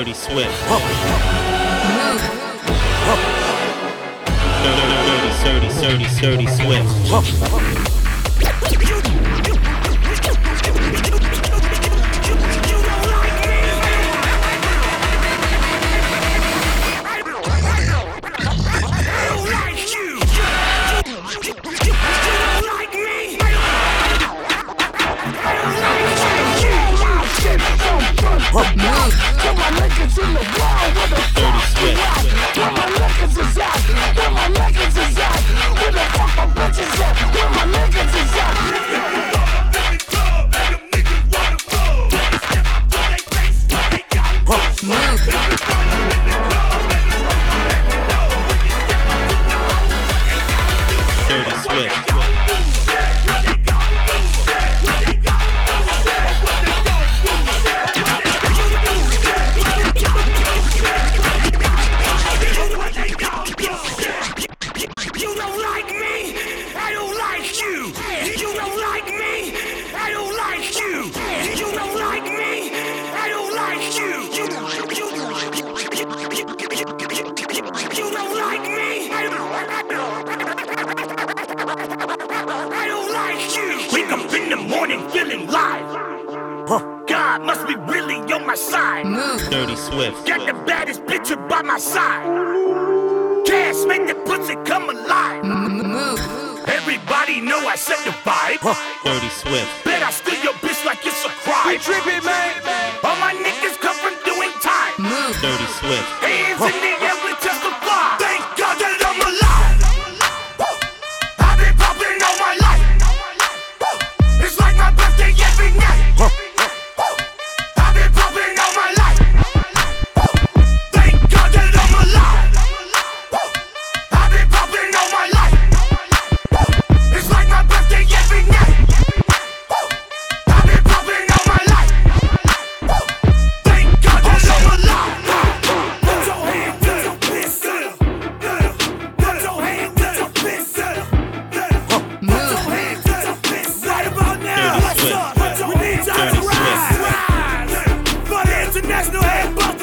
Dirty Swift. Dirty, dirty, dirty, dirty, Swift. the national anthem.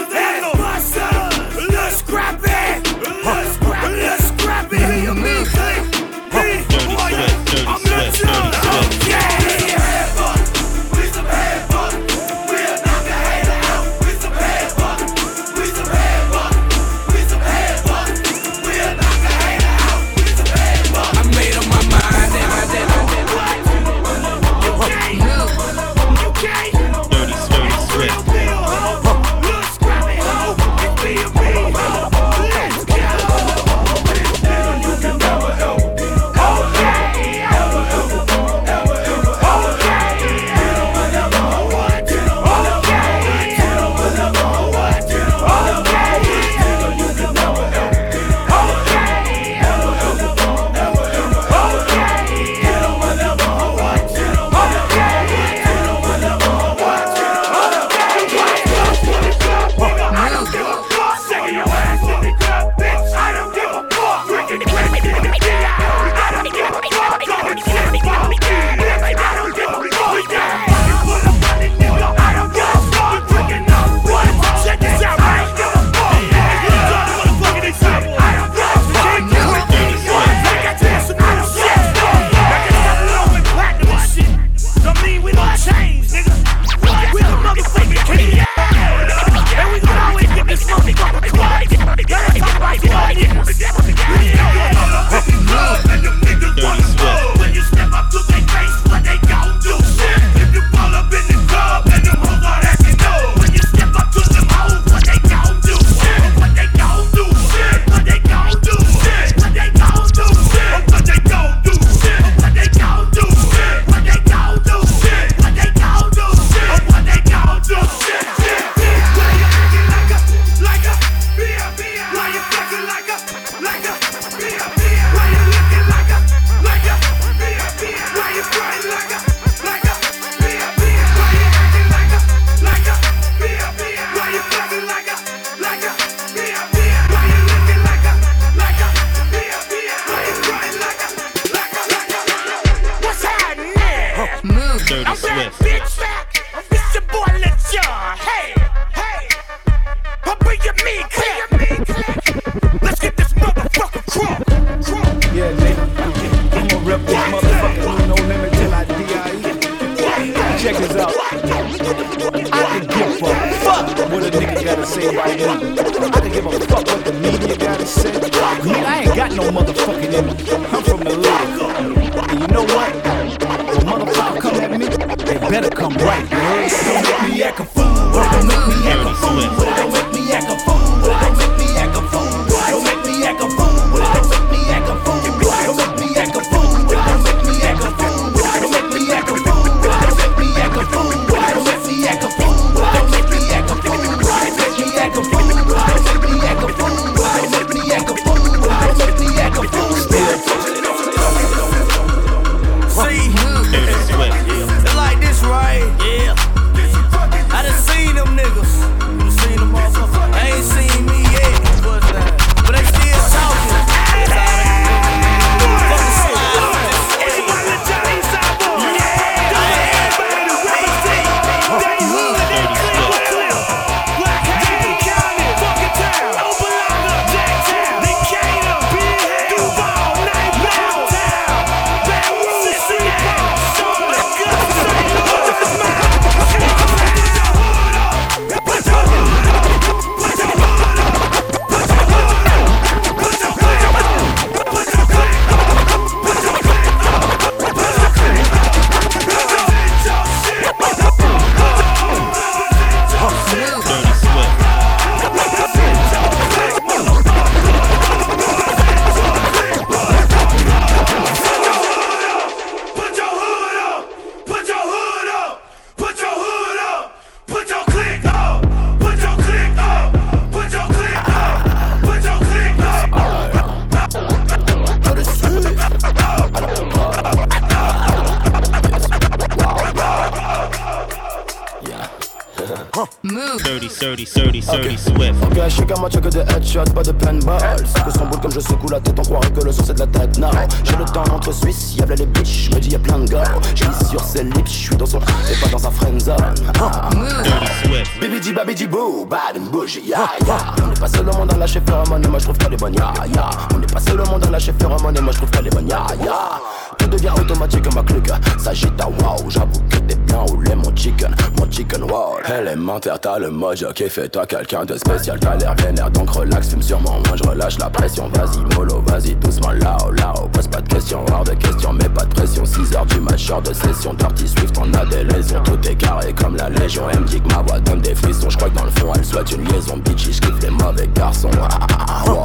T'as le mojo qui fait toi quelqu'un de spécial, t'as l'air vénère donc relax, fume sur mon moins, je relâche la pression, vas-y mollo, vas-y doucement là-haut, là-haut, pose pas de questions, hors de questions, mais pas de pression, 6 heures du match, de session, Dirty Swift, on a des lésions, tout est carré comme la légion, elle me dit que ma voix donne des frissons, je crois que dans le fond elle souhaite une liaison, bitch, je kiffe les mauvais garçons, ah, ah, wow.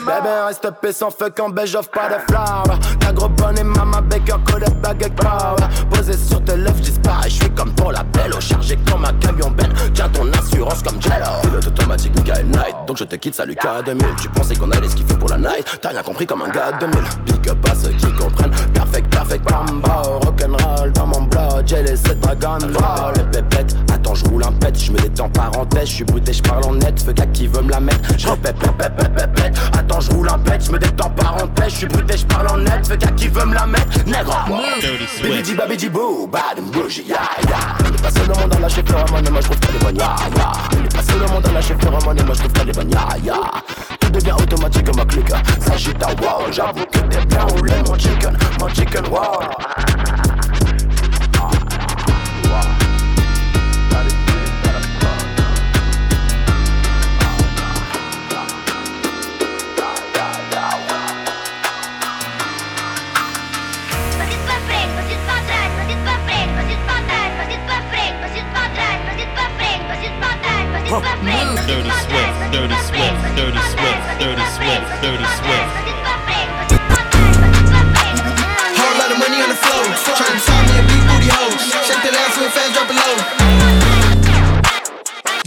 Bébé reste paix sans feu quand beige offre pas de fleurs Ta gros bonne et maman Baker collé baguette power Posé sur tes lèvres disparaît Je suis comme pour la belle. Au chargé comme un camion Ben Tiens ton assurance comme Jello Pilote automatique Michael Knight. Donc je te quitte salut K2000 Tu pensais qu'on allait ce qu'il faut pour la night. T'as rien compris comme un gars de 2000 Big up à ceux qui comprennent. Perfect perfect combo Rock'n'roll dans mon blood. J'ai les 7 dragons ball Les pépettes. Attends je roule un pet. Je me détends parenthèse Je suis bouté je parle en net. Feu gars qui veut me la mettre. Je répète pépette Attends je roule un pet. Je me détends parenthèse Je suis bouté je parle en net. Feu gars qui veut me la mettre. Nègre Swift. babidi boo, bad and bougie, ya ya. On n'est pas seul au monde à lâcher phéromones et moi je trouve est bonne, ya ya. Au monde à lâcher phéromones et moi je trouve bonne, ya ya. Tout devient automatique ma clique, s'agite à wow. J'avoue que t'es bien roulé mon chicken, mon chicken wow. huh. Dirty Swift, Dirty Swift, Dirty Swift, Dirty Swift, Dirty Swift. Whole lot of money on the floor. Trying to top me a big booty hoes. Shake that ass with fans dropping low.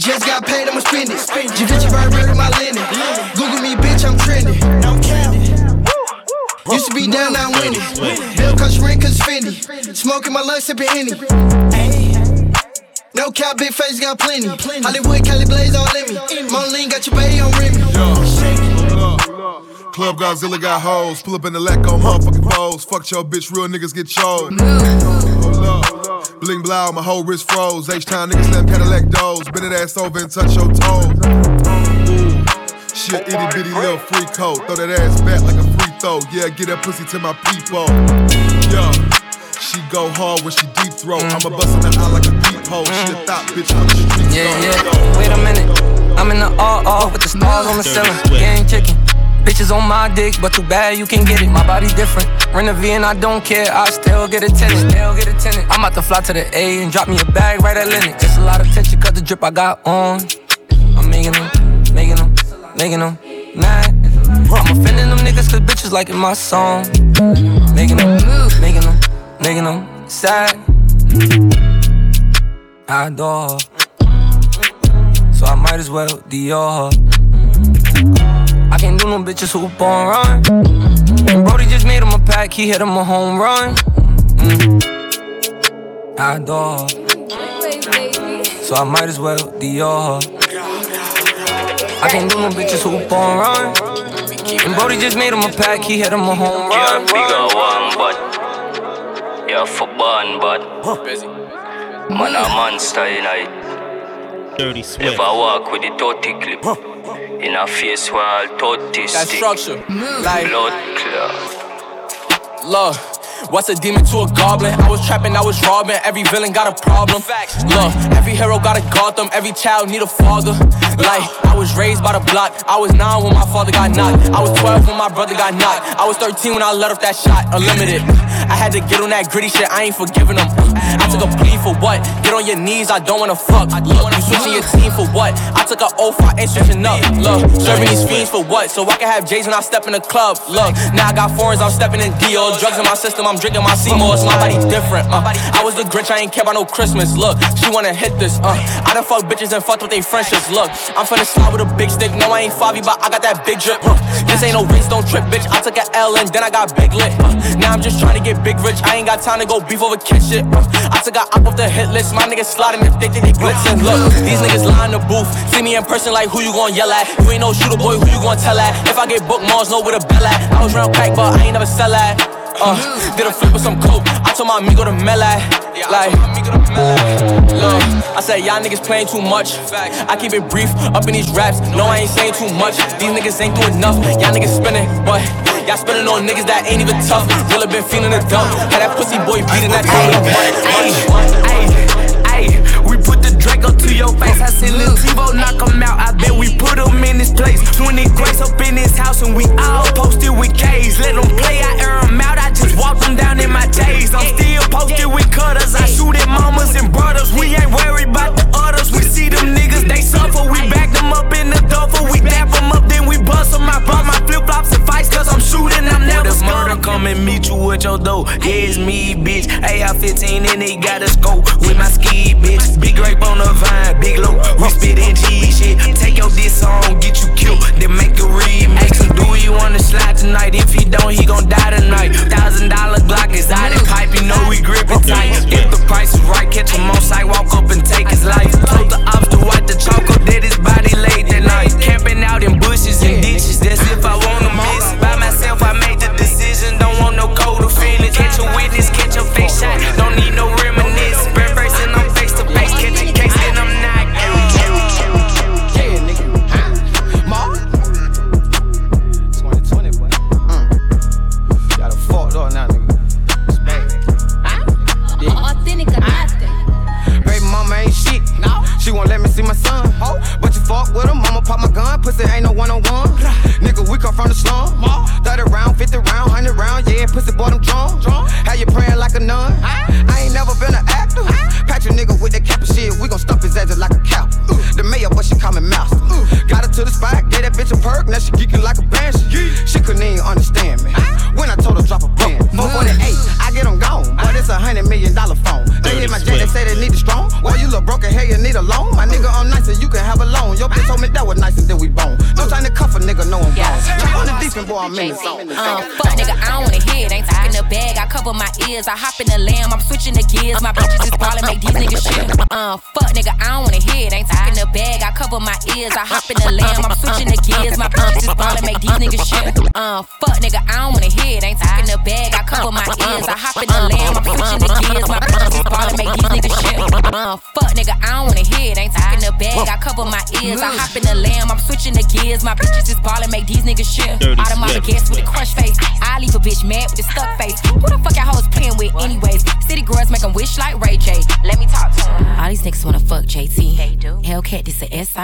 Just got paid, I'ma spend it. Javinci Burberry, my linen. Google me, bitch, I'm trending. Don't count. Used to be down, now I'm winning. Bill cause rent, cause Fendi. Smoking my lungs, sipping any. No cap, big face, got plenty. Hollywood, Cali Blaze, all in me. Moline got your baby on Remy. Club Godzilla got hoes. Pull up in the lack on motherfucking foes. Fuck your bitch, real niggas get chose. Hold up. Bling blow, my whole wrist froze. H time niggas slam Cadillac doors. Bend that ass over and touch your toes. Ooh. Shit, itty bitty little free coat. Throw that ass back like a free throw. Yeah, get that pussy to my people. Yeah. She go hard when she deep throat. I'ma bust in the eye like a deep hole. She a thought bitch, I'm the street Yeah, star. yeah. Wait a minute. I'm in the all with the stars on the ceiling. Swift. Getting chicken. Bitches on my dick, but too bad you can get it. My body different. Rent a V and I don't care. I still get a tenant. Still get a tenant. I'm about to fly to the A and drop me a bag right at Lenox. It's a lot of tension cause the drip I got on. I'm making them, making them, making them mad. I'm offending them niggas cause bitches liking my song. Making them, making them, sad. I adore her. So I might as well Dior her. I can't do no bitches who born run. And Brody just made him a pack, he hit him a home run. Mm. I adore her. So I might as well Dior her. I can't do no bitches who born run. And Brody just made him a pack, he hit him a home Yeah, run. but yeah, for burn, but man a monster in it. Dirty Swift. If I walk with the 30 clip in a face wall, 30 That stick, structure. Like, blood clear. Look, what's a demon to a goblin? I was trapping, I was robbing. Every villain got a problem. Look, every hero got a Gotham. Every child need a father. Like, I was raised by the block. I was 9 when my father got knocked. I was 12 when my brother got knocked. I was 13 when I let off that shot, unlimited. I had to get on that gritty shit, I ain't forgiving them. I took a plea for what? Get on your knees, I don't wanna fuck. Look, you switching your team for what? I took an oath, I ain't switching up. Look, serving these fiends for what? So I can have J's when I step in the club. Look, now I got foreigns, I'm stepping in Dior. Drugs in my system, I'm drinking my Seymour. My body different. Uh. I was the Grinch, I ain't care about no Christmas. Look, she wanna hit this. Uh. I done fuck bitches and fucked with they friendships. Look, I'm finna slide with a big stick. No, I ain't Favi, but I got that big drip. Uh. This ain't no race, don't trip, bitch. I took a L and then I got big lit. Uh. Now I'm just trying to get big rich. I ain't got time to go beef over kid shit. Uh. I took a up off the hit list. My niggas sliding if they think they blitzing. Look, these niggas lie the booth. See me in person like who you gon' yell at? You ain't no shooter boy, who you gon' tell at? If I get booked, know where the bell at. I was round crack, but I ain't never sell at. Uh, did a flip with some coke. I told my amigo to mel at. Like, look, I said y'all niggas playing too much. I keep it brief up in these raps. No, I ain't saying too much. These niggas ain't doing enough. Y'all niggas spinning, but y'all spinning on niggas that ain't even tough. Really been feeling the dump. Had that pussy boy beating that we put the Draco to your face. I said, Lil Tivo, knock him out. I bet we put him in his place. 20 grace up in his house, and we all posted with K's. Let them play, I air him out. I just walk them down in my J's. I'm still posted with cutters. I shoot at mamas and brothers. We ain't worried about the others. We see them niggas, they suffer. We back them up in the duffel. We dap them up, then we bust them. I brought my flip flops and fights, cause I'm shooting. I'm never scared. murder, come and meet you with your dough. Yeah, it's me, bitch. AR 15 and they got a scope with my ski, bitch. Big grape on the vine, big low. We spit in G shit. Take your diss on, get you killed. Then make a remix. And do you wanna slide tonight? If he don't, he gon' die tonight. Thousand dollar Glock is out of pipe, you know we grip it tight. If the price is right, catch him on site, walk up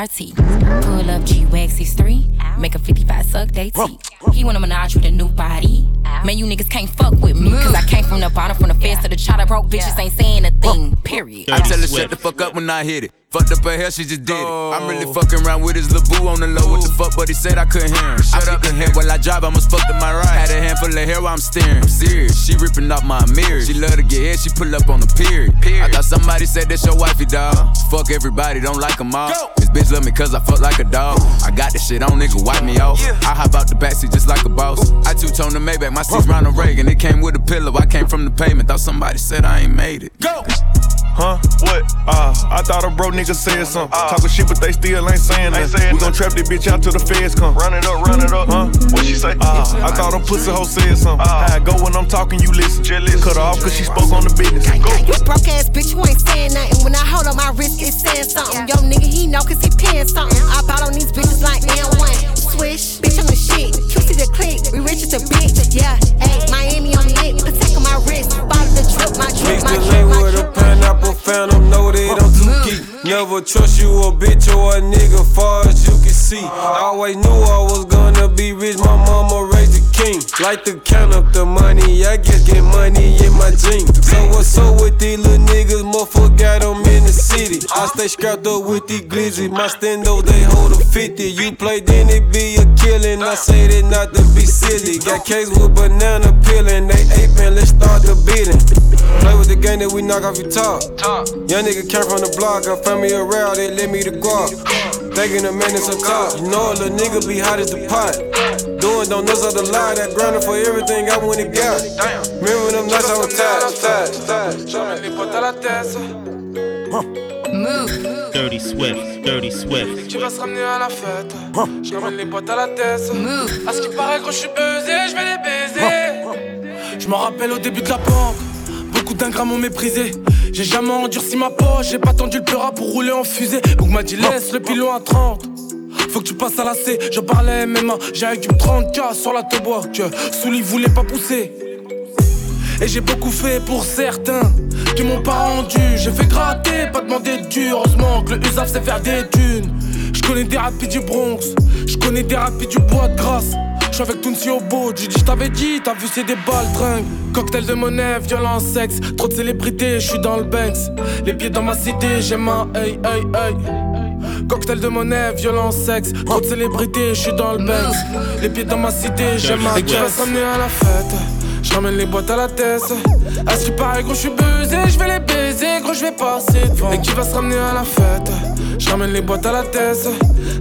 SRT. Pull up G Wag 63. Make a 55 suck they teeth. He wanna menage with a new body. Man, you niggas can't fuck with me. Cause I came from the bottom, from the fence to the chopper. Broke bitches ain't saying a thing. Period. I tell her shut the fuck up when I hit it. Fucked up her hair, she just did it. I'm really oh. fucking around with his little boo on the low. What the fuck, but he said I couldn't hear him. Shut up the head while I drive, I must fuck to my right. Had a handful of hair while I'm steering. I'm serious, she ripping off my mirror. She love to get hit, she pull up on the period. I thought somebody said that's your wifey, dog. Fuck everybody, don't like them all. This bitch love me cause I fuck like a dog. I got this shit on, nigga, wipe me off. I hop out the backseat just like a boss. I two tone the Maybach, my seat's Ronald Reagan. It came with a pillow, I came from the pavement. Thought somebody said I ain't made it. Go! Huh? What? Uh, I thought a bro nigga said something. Uh, Talking shit, but they still ain't saying that. We gon' trap this bitch out till the feds come. Run it up, run it up. Huh? What she say? Uh, I thought a pussy hoe said something. Uh, I go when I'm talking, you listen. listen. Cut her off cause she spoke on the business. Go. You broke ass bitch, you ain't saying nothing. When I hold on my wrist, it's saying something. Yo, nigga, he know cause he paying something. I bought on these bitches like N1. Swish, bitch, I'm the shit. QC the click, we rich as a bitch. Yeah, hey, Miami on lit. Protect on my wrist. Bottle the drip, my Mix my lane my with a pineapple phantom, know that I'm too geek. Never trust you a bitch or a nigga, far as you can see. I Always knew I was gonna be rich, my mama raised king. Like to count up the money, I guess get money in my jeans. So what's up with these little niggas, motherfucker got 'em in the city. I stay scrapped up with these glizzy, my stendos they hold a 50. You play then it be a killing, I say that not to be silly. Got case with banana peeling, they aping, let's start the beating. Play with the game that we knock off your top. Young nigga came from the block, I found me a route, they let me the guap. Thinking the man is up top. You know a little nigga be hot as the pot. Doing don't know how to lie, that grinding for everything I went and got. Remember them nights I was tired, tired. J'emmène les potes à la tête. Move. Dirty Swift, Dirty Swift. Tu vas se ramener à la fête. Je ramène les potes à la tête. À ce qui paraît, quand je suis buzzé, je vais les baiser. Je m'en rappelle au début de la banque. Beaucoup d'ingrats m'ont méprisé. J'ai jamais endurci ma poche, j'ai pas tendu le pleura pour rouler en fusée. Donc m'a dit laisse le pilon à 30. Faut que tu passes à la C, je parlais MMA, j'ai du 30k sur la que Souli voulait pas pousser. Et j'ai beaucoup fait pour certains qui m'ont pas rendu. J'ai fait gratter, pas demander de dur. Heureusement que le USAF sait faire des dunes. Je connais des rapides du Bronx, je connais des rapides du bois de grâce. Je suis avec Tounsi au beau, j'ai dit j't'avais dit, t'as vu c'est des balles tringues. Cocktail de monnaie, violence, sexe, trop de célébrités, je suis dans le Banks. Les pieds dans ma cité, j'ai ma hey hey hey. Cocktail de monnaie, violence, sexe, trop de célébrités, je suis dans le Banks. Les pieds dans ma cité, j'ai ma Et qui va s'amener à la fête. Je ramène les boîtes à la tête. À ce qui paraît, gros, je suis buzzé, je vais les baiser, gros, je vais passer devant. Et qui va se ramener à la fête? Je ramène les boîtes à la tête.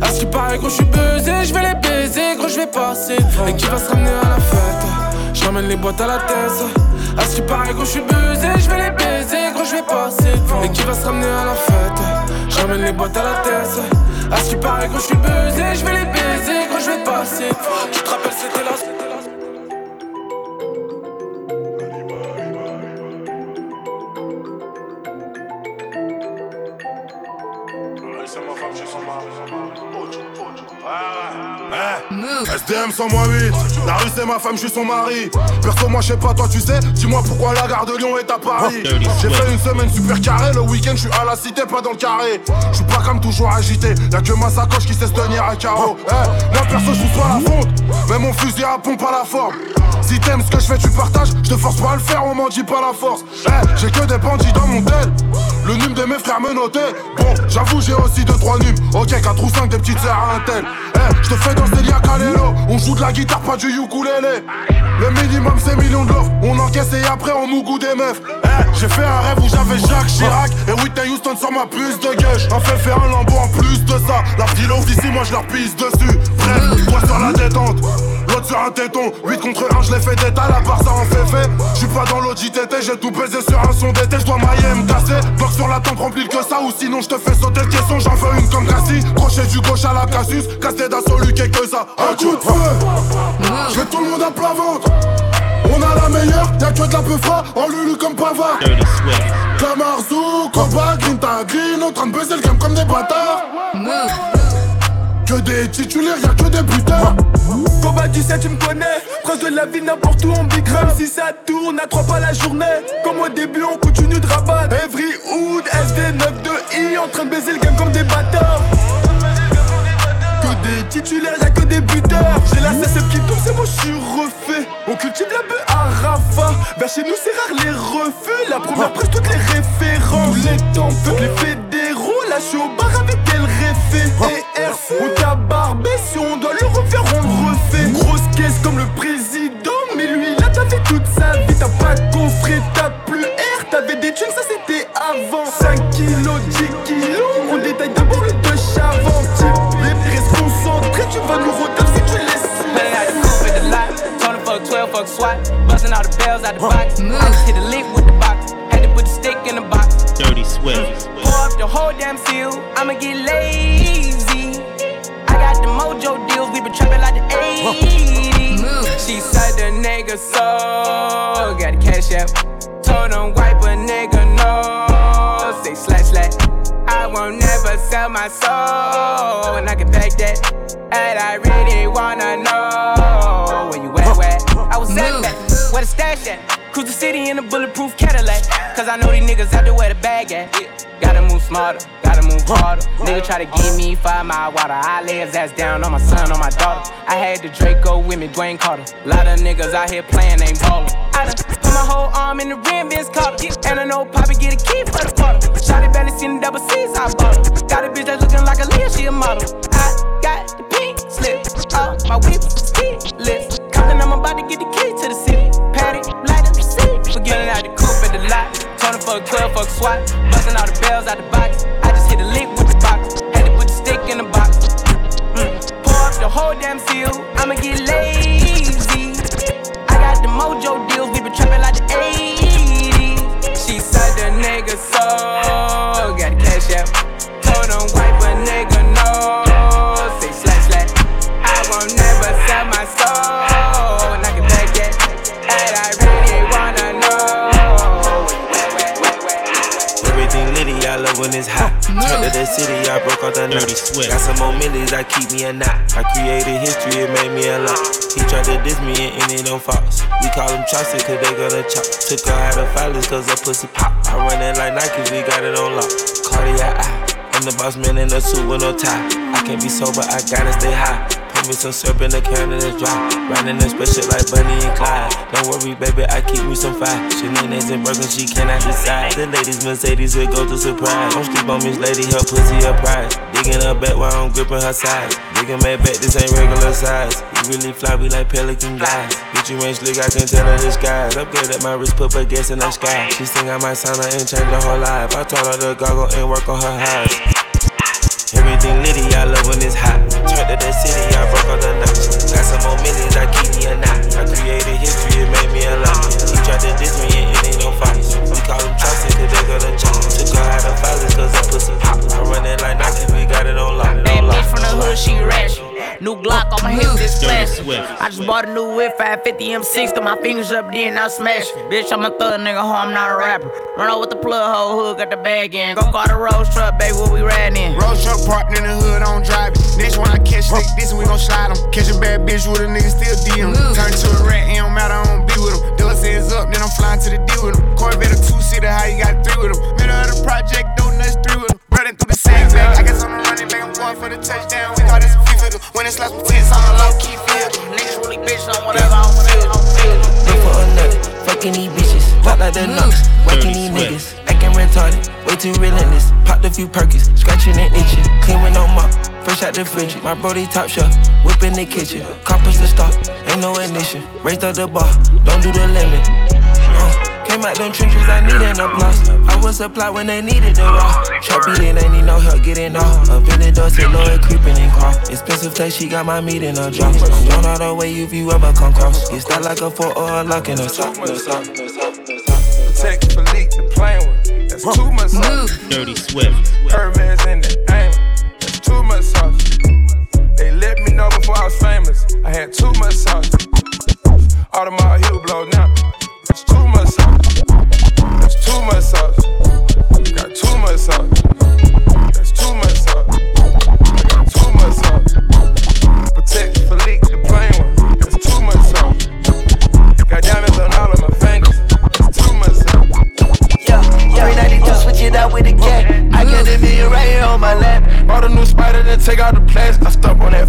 À ce qui paraît, gros, je suis buzzé, je vais les baiser, gros, je vais passer devant. Et qui va se ramener à la fête? Je ramène les boîtes à la tête. À ce qui paraît, gros, je suis buzzé, je vais les baiser, gros, je vais passer devant. Et qui va se ramener à la fête? Je ramène les boîtes à la tête. À ce qui paraît, gros, je suis buzzé, je vais les baiser, gros, je vais passer devant. Tu te rappelles, c'était là. SDM 108, la rue c'est ma femme, je suis son mari. Perso, moi je sais pas, toi tu sais, dis-moi pourquoi la gare de Lyon est à Paris. J'ai fait une semaine super carré, le week-end je suis à la cité, pas dans le carré. Je suis pas comme toujours agité, y'a que ma sacoche qui sait se tenir à carreau. Eh, moi perso, je suis à la fonte, mais mon fusil à pompe à la forme. Si t'aimes ce que je fais, tu partages, je te force pas à le faire, on m'en dit pas la force. Eh, j'ai que des bandits dans mon tel, le nume de mes frères me notait. Bon, j'avoue, j'ai aussi 2-3 numes. Ok, 4 ou 5 des petites sœurs à un tel. Eh, je te fais danser On joue de la guitare, pas du ukulélé. Le minimum c'est millions de l'offre, on encaisse et après on nous goûte des meufs. Eh, j'ai fait un rêve où j'avais Jacques Chirac et Whitney Houston sur ma puce de gueule. Un fait faire un lambeau en plus de ça. La petite d'ici, moi je leur pisse dessus. Bref, toi sur la détente. Sur un téton, 8 contre 1, je l'ai fait d'état, la part ça en fait fait. J'suis pas dans l'OJTT, j'ai tout baisé sur un son d'été, j'dois mailler me casser. Bloc sur la tempe rempli que ça, ou sinon j'te fais sauter le caisson, j'en veux une comme Cassie. Crochet du gauche à la Cassius, casse d'assaut lui que ça. Un coup de feu, j'ai tout le monde à plat ventre. On a la meilleure, y'a que de la peufra, en lulu comme Pavard. Comme Arzou, Koba, Grinta, Green, en train de baiser le game comme des bâtards. Que des titulaires, y'a que des buteurs. Combat du 7, tu me connais. Prince de la vie, n'importe où, on big même si ça tourne à trois pas la journée. Comme au début, on continue de rabattre. Every Hood, SD92I, en train de baiser le game comme des bâtards. Que des titulaires, y'a que des buteurs. J'ai la CSF qui tombe, c'est moi, je suis refait. On cultive la bœuf à Rafa. Vers chez nous, c'est rare les refus. La première presse, toutes les références. Les temps, les fédéraux. Là, je suis au bar avec elle réfé. Et RC, on t'a barbé. Si on doit le refaire, on le refait. Grosse caisse comme le président. Mais lui, il a déjà fait toute sa vie. T'as pas coffré, t'as plus R. T'avais des thunes, ça c'était avant. 5 kilos, 10 kilos. On détaille d'abord le deux chavant. Type, reste concentré. Tu vas nous retenir si tu laisses. Playing out the coupe at the lot. Tony fuck 12, fuck SWAT. Busting all the bells out the box. I just hit a lick whole damn seal. I'ma get lazy. I got the mojo deals. We been trapping like the 80s. She said the nigga so. Got the cash out. Told him wipe a nigga no. Say slash slash. I won't never sell my soul. And I can back that. And I really wanna know where you at, where? I was at that. Where the stash at? Cruise the city in a bulletproof Cadillac. Cause I know these niggas out there where the bag at. Gotta move smarter, gotta move harder. Nigga try to give me five mile water. I lay his ass down on my son, on my daughter. I had the Draco with me, Dwayne Carter. Lot of niggas out here playing, ain't ballin'. I done put my whole arm in the rim, Vince Carter. And I know Poppy get a key for the quarter. Shotty barely seen the double C's, I bought her. Got a bitch that's looking like a Leah, she a model. I got the pink slip, uh, my whip, keyless. Compton, I'm about to get the key to the city. Forgetting out the coupe at the lot. Tony fuck 12, fuck SWAT. Busting all the bells out the box. I just hit a lick with the box. Had to put the stick in the box. Mm. Pour up the whole damn seal. I'ma get lazy. I got the mojo deals. We been trapping like the 80s. She said the nigga so. Turn to the city, I broke all the nuts. Got some more millies, I keep me a knot. I created history, it made me a lot. He tried to diss me and ended on Fox. We call him Chaucer, cause they gonna chop. Took her out of filers, cause her pussy pop. I run it like Nike, we got it on lock. Cardiac eye. I'm the boss man in a suit with no tie. I can't be sober, I gotta stay high. Put me some syrup in the can and it's dry. Riding this special like Bonnie and Clyde. Don't worry, baby, I keep me some fire. Shenanigans and broken, she cannot decide. The ladies Mercedes will go to surprise. Don't sleep on Miss Lady, her pussy a prize. Digging her back while I'm gripping her sides. Digging my back, this ain't regular size. You really fly, we like pelican guys. Bitch, you ain't slick, I can tell her disguise. Upgrade at my wrist, put her gas in the sky. She think I might sign her and change her whole life. I told her to goggle and work on her eyes. Everything litty, I love when it's hot. Turn to the city, I broke all the knots. Got some more millions, I keep me a knot. I created history, it made me a lot. He tried to diss me and it ain't no fights. We call him Chaucer, cause they gonna chop. Took her out of filers, cause her pussy pop. I run it like Nike, we got it on lock. That bitch from the hood, she ratchet. New Glock on my hip, this flash. I just bought a new whip, 550 M6, threw my fingers up, then I smash it. Bitch, I'm a thug nigga, ho, I'm not a rapper. Run out with the plug hole, hood, got the bag in. Go call the Rose truck, baby, what we riding in? Rose truck parked in the hood, I don't drive it. Next one I catch stick, this one we gon' slide 'em. Catch a bad bitch with a nigga still DM. Turn to a rat, it don't matter, I don't be with him. Dilla says up, then I'm flying to the D with him. Corvette a two seater, how you got three with him? Middle of the project, donuts him. Running through the sandbag, I guess I'm running back, I'm going for the touchdown. We call this a FIFA. When it's last with tits, I'm a low key feel. Niggas really bitch on whatever I don't feel. Look for a nut, fucking these bitches. Pop like the knocks, whacking these niggas. Acting retarded, way too relentless. Popped a few perkies, scratching and itching. Clean with no mop, fresh out the fridge. My brody top shelf, whip in the kitchen. Coppers the stop, ain't no ignition. Raised up the bar, don't do the limit. Uh, Came out them trenches, I needed no plus. I was supply when they needed the raw. Trap beating, ain't need no help getting off. Up in the door, till Lord creeping and crawl. Expensive place, she got my meat in her drop. I'm going all the way if you ever come cross. Get that like a four or a lock in the top. Patek Philippe, the plane with. That's too much sauce. Dirty Swift. Hermes in the name. That's too much sauce. They let me know before I was famous. I had too much sauce. Audemars heel blow now. It's too much sauce. That's too much sauce. Got too much sauce. That's too much sauce. Got too much sauce. Patek Philippe, the plain one. That's too much. Got diamonds on all of my fingers. That's too much sauce. Yeah, yeah. 392, switch it out with a cat. I got a million right here on my lap. Bought a new spider, then take out the plastic. I stop on that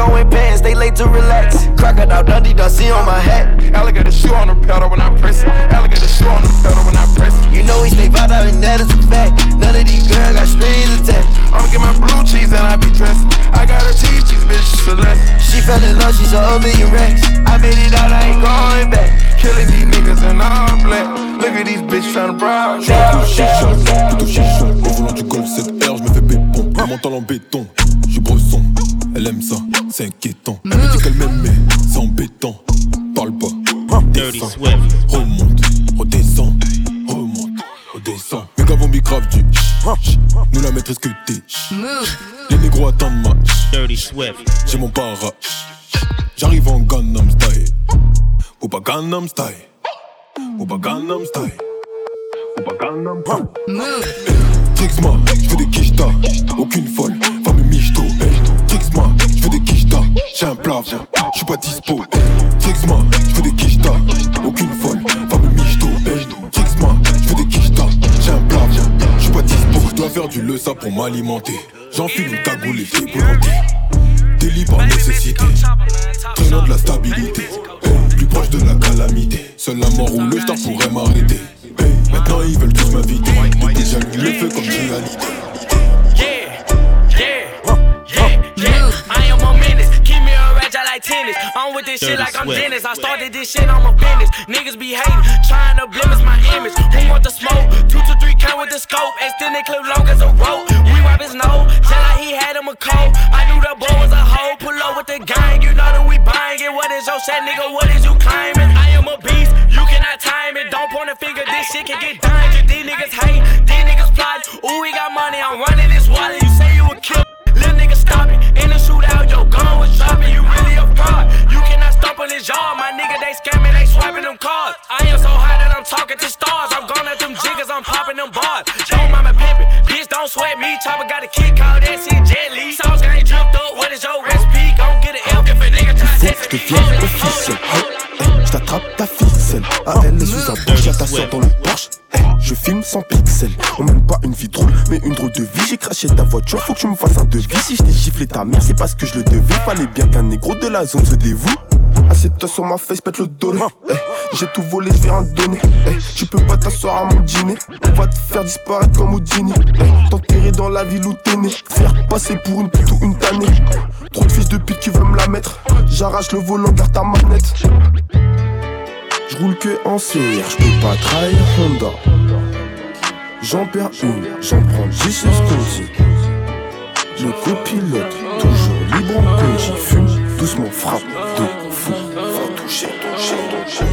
gas. Rick in pants, they late to relax. Crocodile Dundee, Dusty on my hat. Alligator shoe on the pedal when I press it. Alligator shoe on the pedal when I press it. You know we stay vibe out and that is a fact. None of these girls got strings attached. I'ma get my blue cheese and I be dressed. I got her cheese, cheese, bitch, Celeste. She fell in love, she's a million racks. I made it out, I ain't going back. Killing these niggas in all black. Look at these bitches tryna browse. Plutôt chicha, plutôt chicha. Au volant du Golf 7R, je me fais pépon. Mental en béton, je suis bresson. Elle aime ça, c'est inquiétant. Elle me dit qu'elle m'aime, mais c'est embêtant. Parle pas, Dirty Swift. remonte, redescend, remonte, redescend. Mes gars vont grave du Nous la maîtrise que t'es. Les négros attendent ma Dirty Swift. J'ai mon para. J'arrive en Gangnam Style. Ou pas Gangnam Style. Ou pas Gangnam Style. Ou pas Gangnam Style. Trix-moi, j'veux des quichtas. J'ai un plafond, j'suis pas dispo. Trix-moi, j'veux des quichtas. Aucune folle, va me michto. Trix-moi, j'veux des quichtas. J'ai un plafond, j'suis pas dispo. J'dois faire du lesa pour m'alimenter. J'enfile une cagoule et planté. Délit par nécessité. Traînant de la stabilité. Eh, plus proche de la calamité. Seul la mort ou le star pourrait m'arrêter. Eh, maintenant ils veulent tous m'inviter. Depuis j'allume le feu comme réalité. Yeah, tennis. I'm with this shit like I'm. Dennis. I started this shit, I'm a business. Niggas be hating, trying to blemish my image. Who want the smoke? Two to three count with the scope. Extended clip long as a rope. We wipe his nose, tell like he had him a cold. I knew the boy was a hoe. Pull up with the gang, you know that we buying it. What is your shit, nigga? What is you claiming? I am a beast, you cannot time it. Don't point a finger, this shit can get dangerous. These niggas hate, these niggas plot. Ooh, we got money, I'm running this on this yard. My nigga, they scamming, they swiping them cards. I am so high that I'm talking to stars. I'm gone at them jiggers, I'm popping them bars. Don't mama pimpin'. Bitch, don't sweat me. Chopper got a kick, call that shit jelly. Sauce gang dripped up. What is your recipe? Gon' get an F if a nigga try to Faut que je devienne officiel. Hey, hey, je t'attrape ta À elle sous un Porsche, y'a ta soeur dans le Porsche. Hey, je filme sans pixels. On mène pas une vie drôle, mais une drôle de vie. J'ai craché ta voiture, faut que tu me fasses un devis. Si je t'ai giflé ta mère, c'est parce que je le devais. Fallait bien qu'un négro de la zone se dévoue. Assieds-toi sur ma face, pète le dos. Hey, j'ai tout volé, je vais te donner. Hey, tu peux pas t'asseoir à mon dîner. On va te faire disparaître comme Houdini. T'enterrer dans la ville où t'es né. Faire passer pour une pute ou une tannée. Trop de fils de pute qui veulent me la mettre. J'arrache le volant, garde ta manette. Je roule que en CR, je peux pas trahir Honda. J'en perds une, j'en prends 10 sur ce qu'on dit. Le copilote, toujours libre en congé. Fume, doucement frappe de fou. Va toucher, toucher, toucher,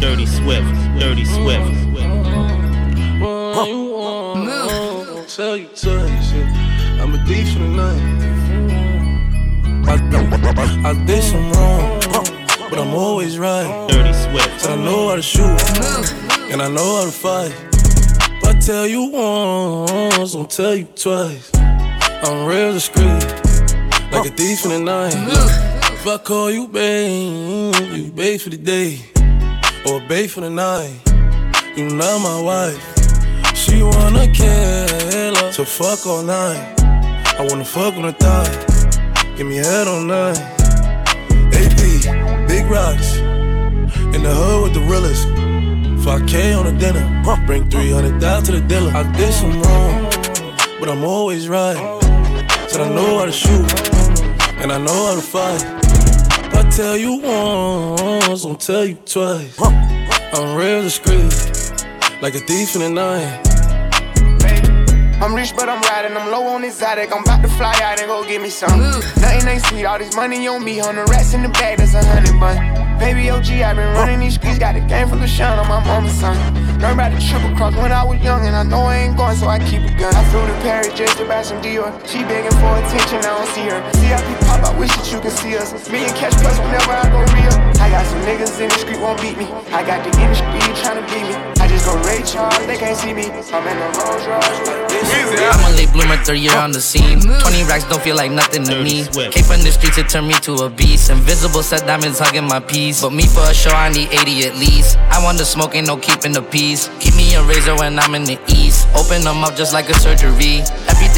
Dirty Swift. Dirty Swift. Tell you, tell you shit. I'm a thief the night. I, I did some wrong, but I'm always right. Dirty Swift. I know how to shoot, and I know how to fight. If I tell you once, I'll tell you twice. I'm real discreet, like a thief in the night. If I call you babe, you babe for the day, or babe for the night. You not my wife. She wanna kill her, so fuck all night. I wanna fuck on the thigh. Give me head on night. AP, big rocks. In the hood with the realest. 5K on the dinner. Bring 300 down to the dealer. I did some wrong, but I'm always right. Said I know how to shoot, and I know how to fight. If I tell you once, I'll tell you twice. I'm real discreet, like a thief in the night. I'm rich, but I'm riding. I'm low on exotic. I'm about to fly out and go get me some. Nothing ain't sweet. All this money on me. On the rats in the bag, that's a hundred bun. Baby OG, i been running these streets. Got a game full of shine on my mama's son. Learned about the triple cross when I was young, and I know I ain't going, so I keep a gun. I flew to Paris just to buy some Dior. She begging for attention, I don't see her. See how people pop, I wish that you could see us. Me and Cash Plus whenever I go real. I got some niggas in the street won't beat me. I got the industry trying to beat me. I just go Ray Charles, they can't see me. I'm in the Rolls Royce. I'm a late bloomer, third year on the scene. 20 racks don't feel like nothing to me. Came from the streets, it turned me to a beast. Invisible set diamonds hugging my piece. But me for a show, I need 80 at least. I want the smoke, ain't no keeping the peace. Keep me a razor when I'm in the east. Open them up just like a surgery.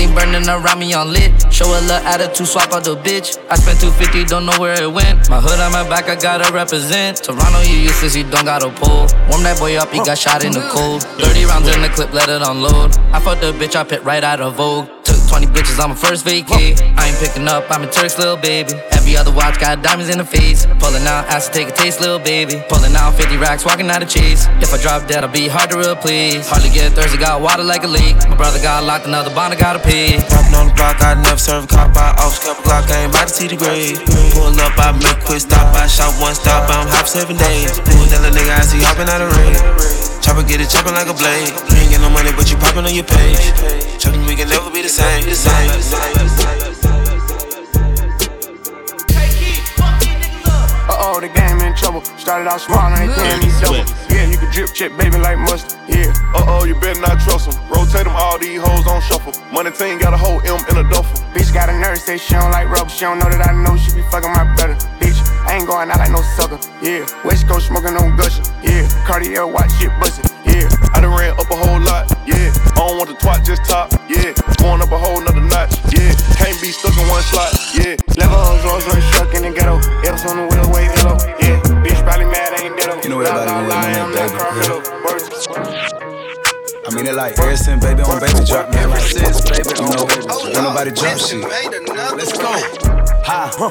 Everything burning around me on lit. Show a little attitude, swap out the bitch. I spent 250, don't know where it went. My hood on my back, I gotta represent. Toronto, you useless, you don't got a pull. Warm that boy up, he got shot in the cold. 30 rounds in the clip, let it unload. I fucked the bitch, I pit right out of Vogue. Took 20 bitches on my first vacay. I ain't picking up, I'm a Turk's little baby. Every other watch got diamonds in the face. Pulling out, ask to take a taste, little baby. Pulling out 50 racks, walking out of cheese. If I drop dead, I'll be hard to replace. Hardly get thirsty, got water like a leak. My brother got locked, another bond, I gotta pay. Popping on the block, I never serve cop by off, couple Glock, I ain't about to see the grade. Pull up, I make quick stop, I shot one stop, I'm hop seven days. Pull that the nigga, I see hopping out of rain. Chopper get it chopping like a blade. You ain't get no money, but you popping on your page. Chopping, we can never be the same. The same. Uh oh, the game in trouble. Started out small, now they paying me double. Yeah, you can drip check, baby, like mustard. Yeah. Uh oh, you better not trust them. Rotate them, all these hoes on shuffle. Money team got a whole M in a duffel. Bitch got a nurse, say she don't like rubber. She don't know that I know she be fucking my brother. Bitch, I ain't going out like no sucker. Yeah. West Coast smoking on gushing. Yeah. Cartier watch shit bustin'. Yeah. I done ran up a whole lot. Yeah. I don't want the twat, just top. Yeah. Going up a whole nother notch. Yeah. Can't be stuck in one slot. Yeah. Level on Rolls Royce truck in the ghetto. Else on the wheel, way hello. Yeah. Bitch probably mad, I ain't dead. You know everybody want that, baby. I mean it like ever since baby on baby drop, man. Like, you know, don't nobody jump shit. Let's go. Ha,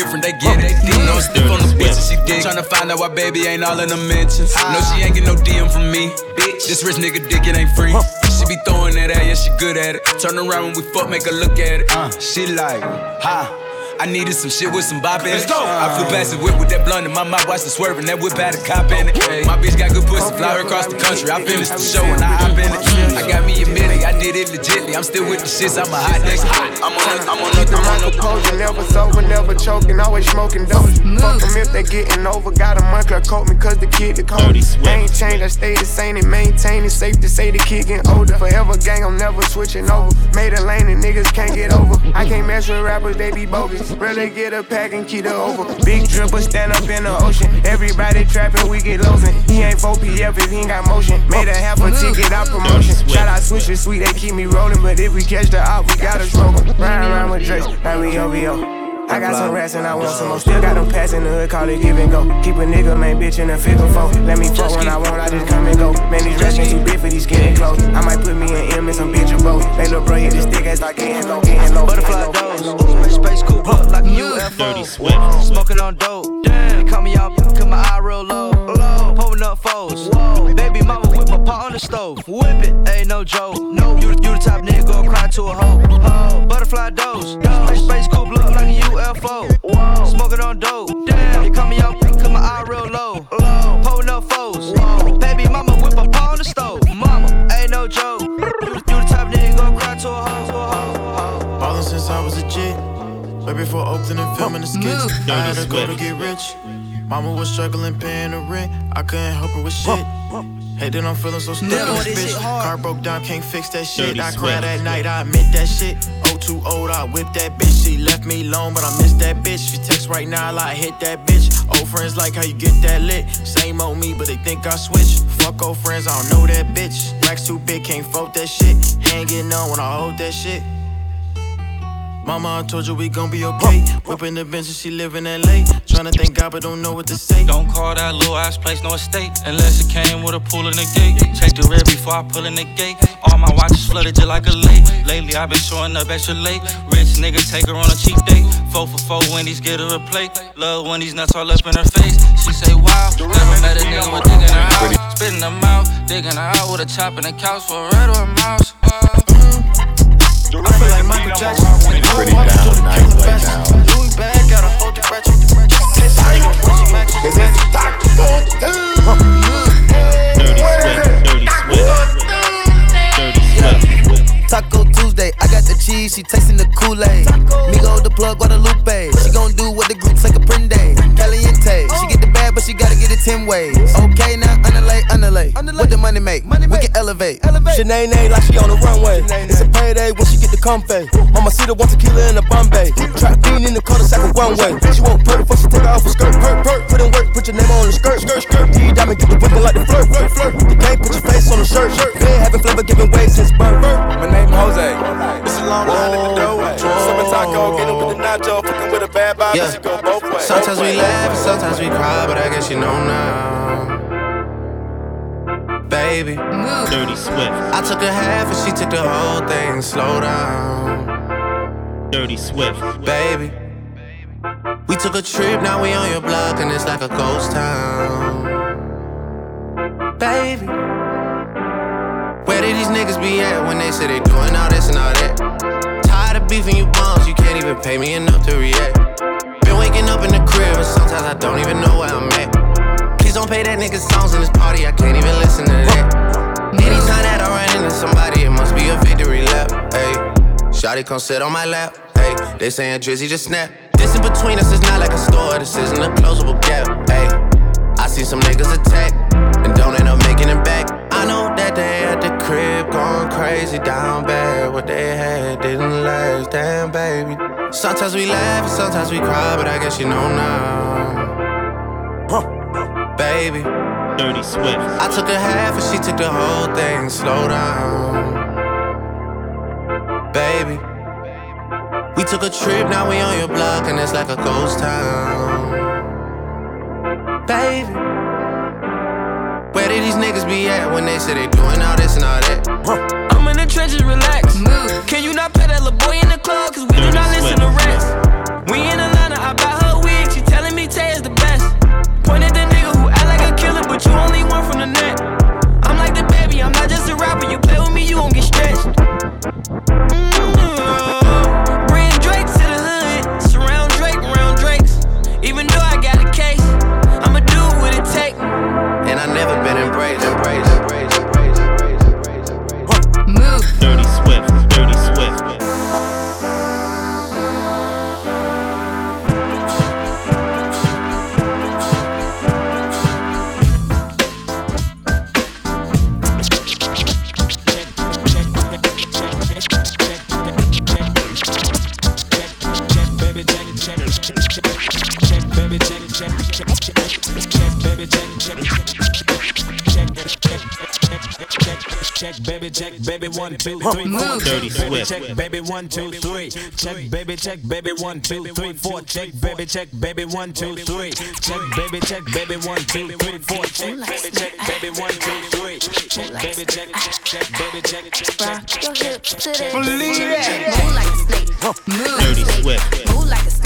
they get it. You know, I'm stiff on the bitch and she dig. Tryna find out why baby ain't all in the mentions. No, she ain't get no DM from me. Bitch, this rich nigga dick, it ain't free. She be throwing that at, yeah, she good at it. Turn around when we fuck, make her look at it. Uh, she like, ha. I needed some shit with some bop in it. Let's go. I flew past the whip with that blunt in my mouth, watched it swerving. That whip had a cop in it. Hey, my bitch got good pussy, fly her across the country. I finished the show and I hop in it. Mm. I got me a milli, I did it legitly. I'm still with the shits, I'm a hot nigga. I'm on, i'm on, a, I'm on. a- Proposing, never sober, never choking, always smoking dope. Fuck them if they getting over. Got a month, coat me cause the kid the cold. I ain't changed, I stay the same and maintain it. Safe to say the kid getting older. Forever gang, I'm never switching over. Made a lane and niggas can't get over. I can't mess with rappers, they be bogus. Really get a pack and keep it over. Big dripper stand up in the ocean. Everybody trapping, we get losing. He ain't 4PF if he ain't got motion. Made a half a ticket out promotion. Shout out Swisher Sweet, they keep me rolling. But if we catch the op, we gotta smoke 'em. Ride around with Drake, like we OVO. I got some rats and I want some more. Still got them pass in the hood, call it give and go. Keep a nigga, man, bitch in a figure four. Let me fuck when I want, I just come and go. Man, these rats ain't too big for these skinny clothes. I might put me an M and some bitch or both. They little bro hit this stick ass like getting low, getting low. Butterfly UFO. Smoking on dope, damn. They Call me out, cause my eye real low. Pulling up foes, baby mama whip my pot on the stove. Whip it, ain't no joke. No, you, you the type nigga gon' cry to a hoe. Butterfly doors, space, space coupe look like a UFO. Smoking on dope, damn. You call me out, cause my eye real low. Pulling up foes, baby mama whip my pot on the stove. Mama, ain't no joke. You, you the type nigga gon' cry to a hoe. Ballin' since I was a kid. Way before Oakland and filming the skits. I had to go to get rich. Mama was struggling paying the rent. I couldn't help her with shit. Hey, then I'm feeling so stuck Never in this this bitch. Car broke down, can't fix that shit. Dirty I cried Swift. at night, I admit that shit. 02 too old, I whip that bitch. She left me alone, but I miss that bitch. She text right now, I like hit that bitch. Old friends like how you get that lit. Same old me, but they think I switch. Fuck old friends, I don't know that bitch. Black's too big, can't fold that shit. Hanging on when I hold that shit. Mama, I told you we gon' be okay. Whipping the bench and she live in LA. Tryna thank God, but don't know what to say. Don't call that little ass place no estate. Unless it came with a pool in the gate. Check the rear before I pull in the gate. All my watches flooded just like a lake. Lately, I've been showing up extra late. Rich nigga take her on a cheap date. Four for four Wendy's, get her a plate. Love when these nuts all up in her face. She say, wow, never met a nigga with digging her out. Spitting them out, digging her out with a chop in the couch for a red or a mouse. I feel like Michael Jackson. Pretty down night right now. Louis bag, gotta hold the ratchet. Taco Tuesday, I got the cheese, she tasting the Kool-Aid. Me Migo the plug, Guadalupe. She gon' do what the group say Caprende. Caliente, she get the bag, but she gotta get it 10 ways. Okay, now underlay, underlay. What the money make? Money We can elevate. elevate. Shanae like she on the runway. It's a payday when she get the comfy. Mama see the one tequila in the Bombay. Trap bean in the cul-de-sac of one way. She won't purr before she take her off her skirt. Purr, purr. Put in work, put your name on the skirt. Skirt, skirt. G diamond, get the whipping like the flirt. Flirt, flirt. The game put your face on the shirt. Shirt. Been having flavor, giving way since birth. My name Jose. It's a long line in the doorway. Some taco, get it with the nacho. Fucking with a bad vibe, yeah. she go both ways. Sometimes we laugh sometimes we cry, but I guess you know now. Baby, Dirty Swift. I took a half and she took the whole thing. Slow down, Dirty Swift. baby. We took a trip, now we on your block and it's like a ghost town. Baby, where did these niggas be at when they say they doing all this and all that? Tired of beefing you bums, you can't even pay me enough to react. Been waking up in the crib and sometimes I don't even know where I'm at. Don't pay that nigga songs in this party, I can't even listen to that. Anytime that I run into somebody, it must be a victory lap. Hey, Shotty come sit on my lap. Hey, they saying Drizzy just snap. This in between us is not like a store, this isn't a closable gap. Hey, I see some niggas attack and don't end up making it back. I know that they at the crib going crazy down bad. What they had didn't last, damn baby. Sometimes we laugh and sometimes we cry, but I guess you know now. Baby. Dirty Swift. I took a half and she took the whole thing. Slow down, baby. We took a trip, now we on your block and it's like a ghost town, baby. Where did these niggas be at when they say they doing all this and all that? I'm in the trenches, relax. Can you not pay that little boy in the club? Cause we do not listen to rats. We in Atlanta, baby, check, one, two, three, four. Dirty Check, baby, Swift. check, baby, one, two, three. Check, baby, check, baby, one, two, three, four. Check, baby, check, baby, one, two, three. Check, baby, check, baby, one, two, three, four. Check, baby, check, baby, one, two, three. Check, baby, check, check, baby, check, check, check. Believe it. Move like a snake. Move Dirty Swift. Move like a snake.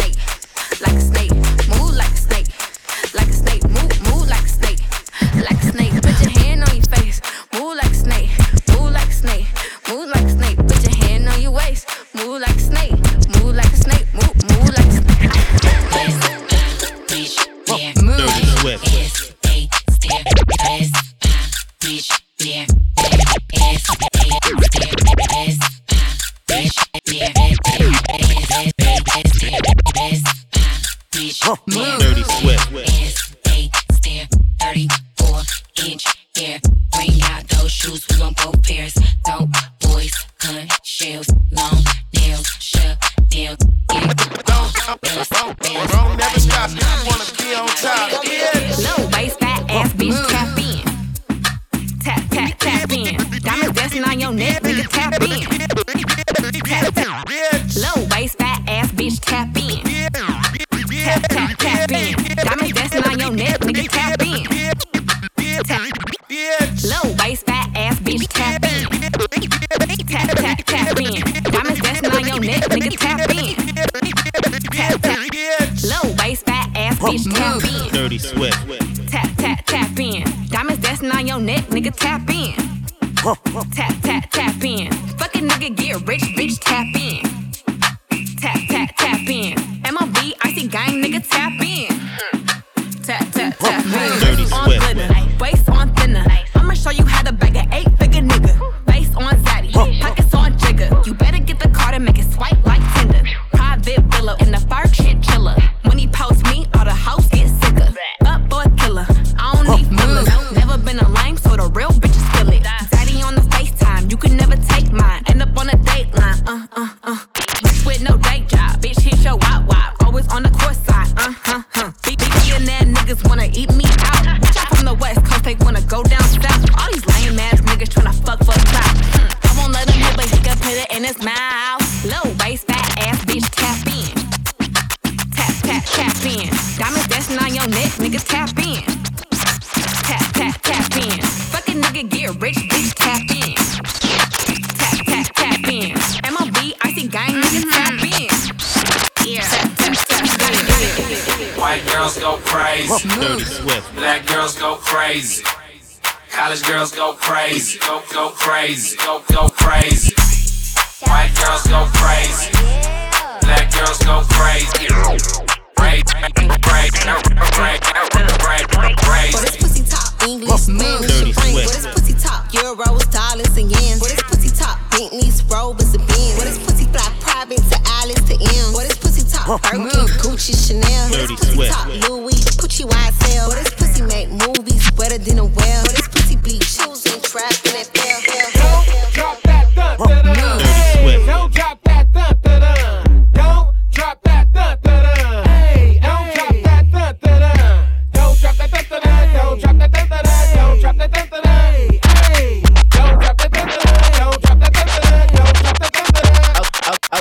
Diamonds dancing on your neck, niggas tap in. Tap, tap, tap in. Fuck nigga, get rich, bitch, tap in. Tap, tap, tap in. MLB, icy gang, mm-hmm. tap in. Yeah. Tap, tap, tap. White girls go crazy. Swift. Black girls go crazy. College girls go crazy, go go crazy, go go crazy. White girls go crazy, black girls go crazy break, this pussy top, English, Spanish, and French. For this pussy top, euros, dollars, and yens. For this pussy top, Bentleys, Robes, and Benz. For this pussy fly private to Alice to M. For this pussy top, Gucci, Chanel. Louis, Gucci, YSL. For this pussy make movies wetter than a well. For this pussy bleach, shoes and trap in that fell. Drop that dust,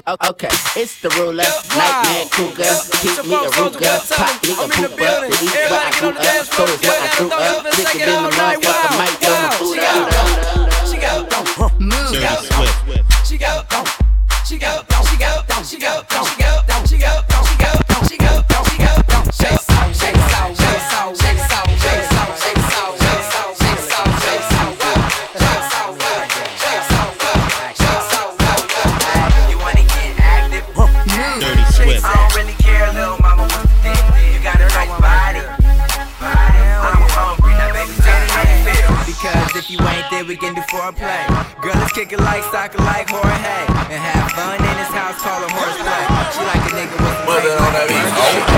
okay. It's the ruler, yeah, nightmare cougar. Keep me a ruger, pop me a pooper. This what I grew up, so is what I grew up. Thicker in the motherfucker, Mike Doma. She she got she got she got she got she got. that we can do for play. Girl, let's kick it like soccer, like Jorge. And have fun in his house, call him horseplay. She like a nigga with some Mother on that beat. Oh.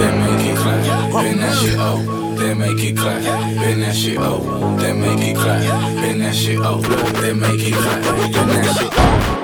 They make it clap, bend that shit oh. They make it clap, bend that shit oh. They make it clap, bend that shit oh. They make it clap, bend that shit oh.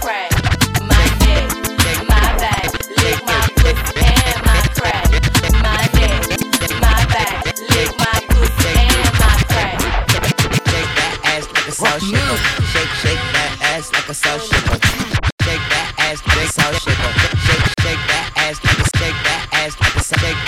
crack. My neck, my back, lick my pussy and my crack. My neck, my back, lick my pussy and my crack. Shake that ass like a salt. Shake, shake that ass like a salt. Shake that ass like a salt shaker. Shake, shake that ass like a shake that ass like a shake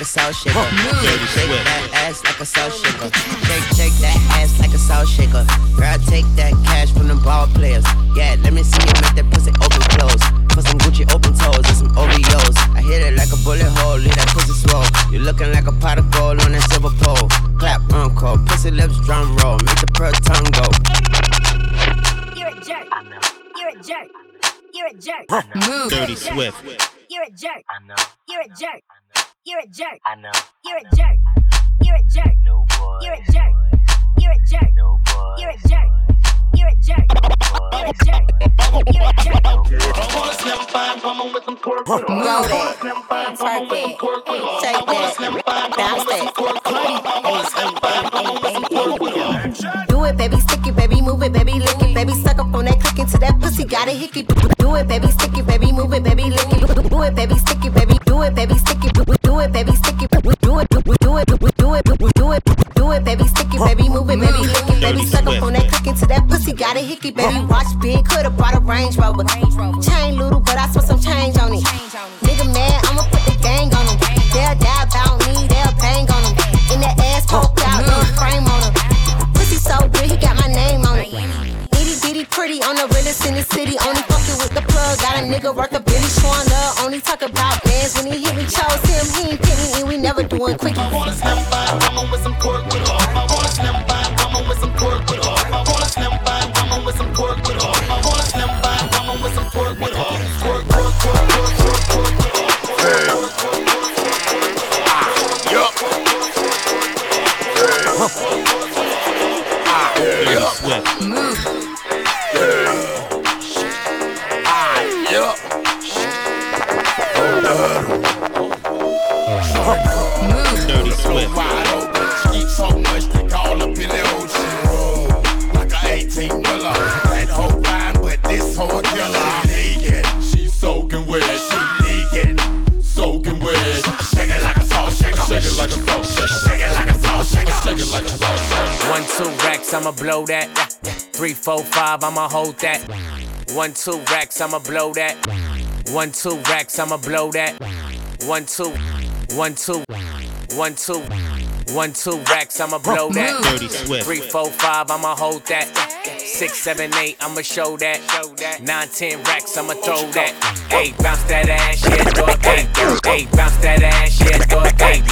like a salt shaker. Shake, shake that ass like a salt shaker. Shake, shake that ass like a salt shaker. Girl, take that cash from the ball players. Yeah, let me see you make that pussy open close. For some Gucci open toes and some Oreos. I hit it like a bullet hole, leave that pussy swole. You looking like a pot of gold on that silver pole. Clap, uncle, pussy lips, drum roll, make the pearl tongue go. You're a jerk. You're a jerk. You're a jerk. Move. Dirty Swift. You're a jerk. I know. You're a jerk. You're a jerk. I know. You're a jerk. You're a jerk. No boy. You're a jerk. You're a jerk. No boy. You're a jerk. You're a jerk. You're a jerk. You're a jerk. Slim fine, coming Take that. Do it, baby, stick it, baby, move it, baby, lick it, baby, suck up on that click into that pussy, got a hickey. Do it, baby, stick it, baby. Got a hickey, baby, watch big, coulda brought a Range Rover, chain little, but I spent some five, I'ma hold that. One, two racks, I'ma blow that. One, two racks, I'ma blow that. One, two, one, two, one, two, one, two racks, I'ma blow that. Dirty Swift. Three, four, five, I'ma hold that. Six, seven, eight, I'ma show that. Nine, ten racks, I'ma throw that. Eight, bounce that ass, yeah, it back. Eight, bounce that ass, yeah, back. Eight,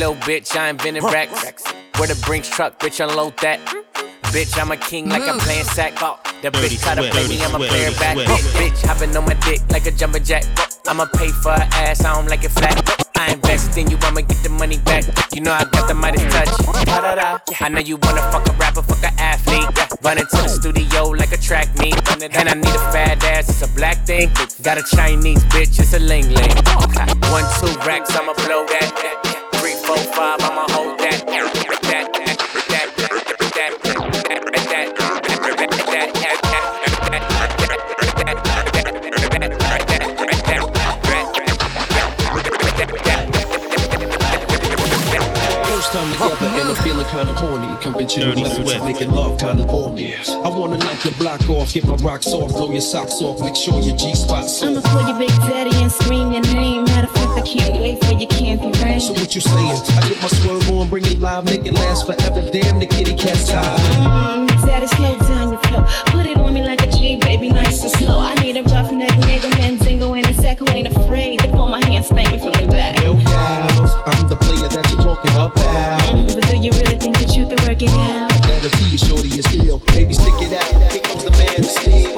little bitch? I invented racks. Where the Brinks truck, bitch, unload that. Bitch, I'm a king like I'm mm. playing sack. Oh, the Dirty bitch try to Swift, play me, I'ma Swift, play her Dirty back. Swift. Bitch, hopping on my dick like a jumper jack. I'ma pay for her ass, I don't like it flat. I invest in you, I'ma get the money back. You know I got the Midas touch. Da-da-da. I know you wanna fuck a rapper, fuck a athlete. Run into the studio like a track meet. And I need a fat ass, it's a black thing. Got a Chinese bitch, it's a ling ling. One, two racks, I'ma blow that. Three, four, five, I'ma hold that. That, that, that, that, that, that, First time together and I'm feeling kinda horny. Can with you. Dirty Leverage, Swift. making love kinda warm. I wanna knock your block off, get my rocks off, blow your socks off, make sure your G spot's I'ma off. call you Big Daddy and scream your name. Matter of fact, I can't wait for your candy rain. So what you saying? I get my swerve on, bring it live, make it last forever. Damn, the kitty cat's tired. Mm, Daddy, slow down your flow. Put it on me like a G, baby, nice and slow. I need a rough neck nigga, Mandingo in a sack who ain't afraid to pull my hand, spank me from the back. Yo, pals, I'm the player that you're talking about. Mm, But do you really think that you can work it out? Let us see you, shorty, you still. Baby, stick it out. Here comes the man, Steve.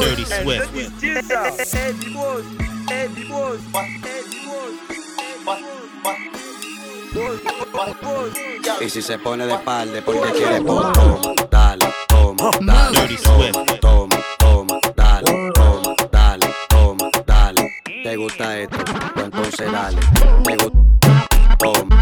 Dirty Swift. Y si se pone de espalda porque quiere pom, toma, dale, toma, dale, toma, Swift. toma, toma, dale, toma, dale, toma, dale. ¿Te gusta esto? Pues entonces dale. ¿Te gusta? Toma,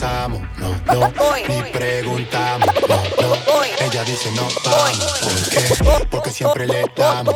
besamos, no, no, ni preguntamos, no, no. Ella dice no vamos, ¿por qué? Porque siempre le damos.